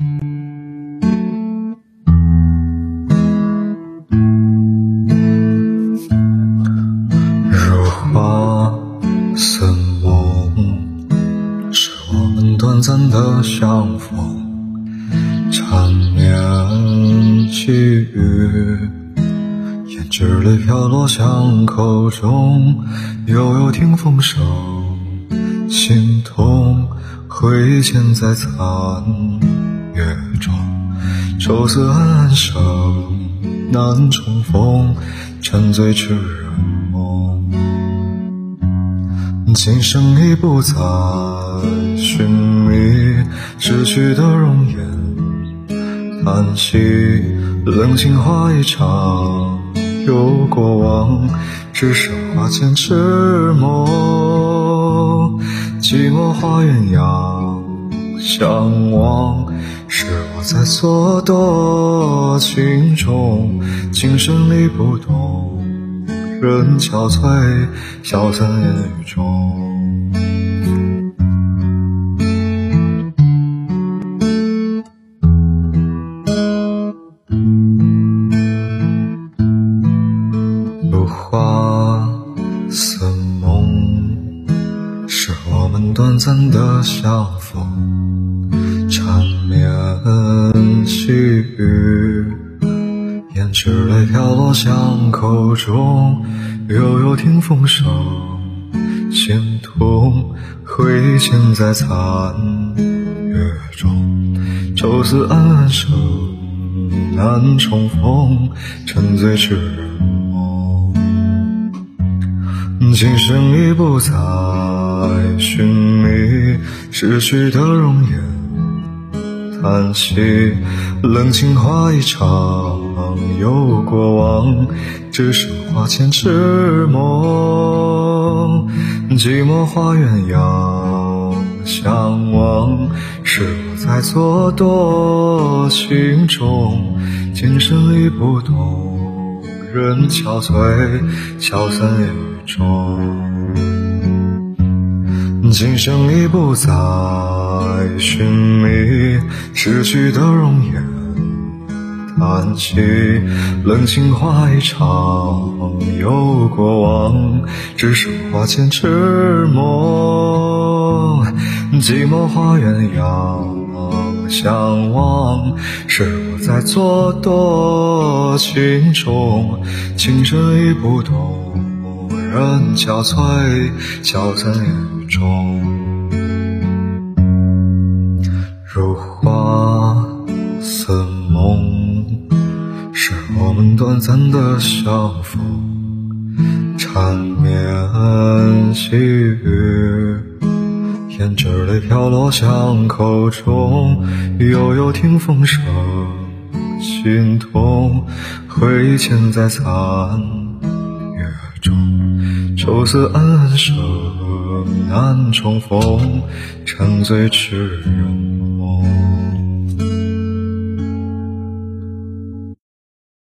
如花似梦，是我们短暂的相逢，缠绵细雨，胭脂泪飘落巷口中，悠悠听风声，心痛挥剑在残。中，愁思暗暗生，难重逢，沉醉痴人梦。今生已不再寻觅逝去的容颜，叹息冷清花一场，有过往，只剩花前痴梦。寂寞花鸳鸯相望，在蹉跎情中，情深理不懂。人憔悴，消散烟雨中。如花似梦，是我们短暂的相逢，缠绵雨。胭脂泪飘落巷口中，悠悠听风声，心痛挥剑在残月中，愁思暗暗生，难重逢，沉醉痴人梦。今生已不再寻觅逝去的容颜，叹息冷清花一场，有过往，只剩花前痴梦。寂寞花鸳鸯相望，是我在蹉跎情种，今生已不懂，人憔悴，消散雨中。今生已不再寻觅逝去的容颜，叹息冷清花一场，有过往，只剩花前痴梦。寂寞花鸳鸯相望，是我在做多情种，情深已不懂，人憔悴，消散烟雨中。如花似梦，是我们短暂的相逢，缠绵细雨。胭脂泪飘落巷口中，悠悠听风声，心痛回忆嵌在残，愁思暗暗生，难重逢，沉醉痴人梦。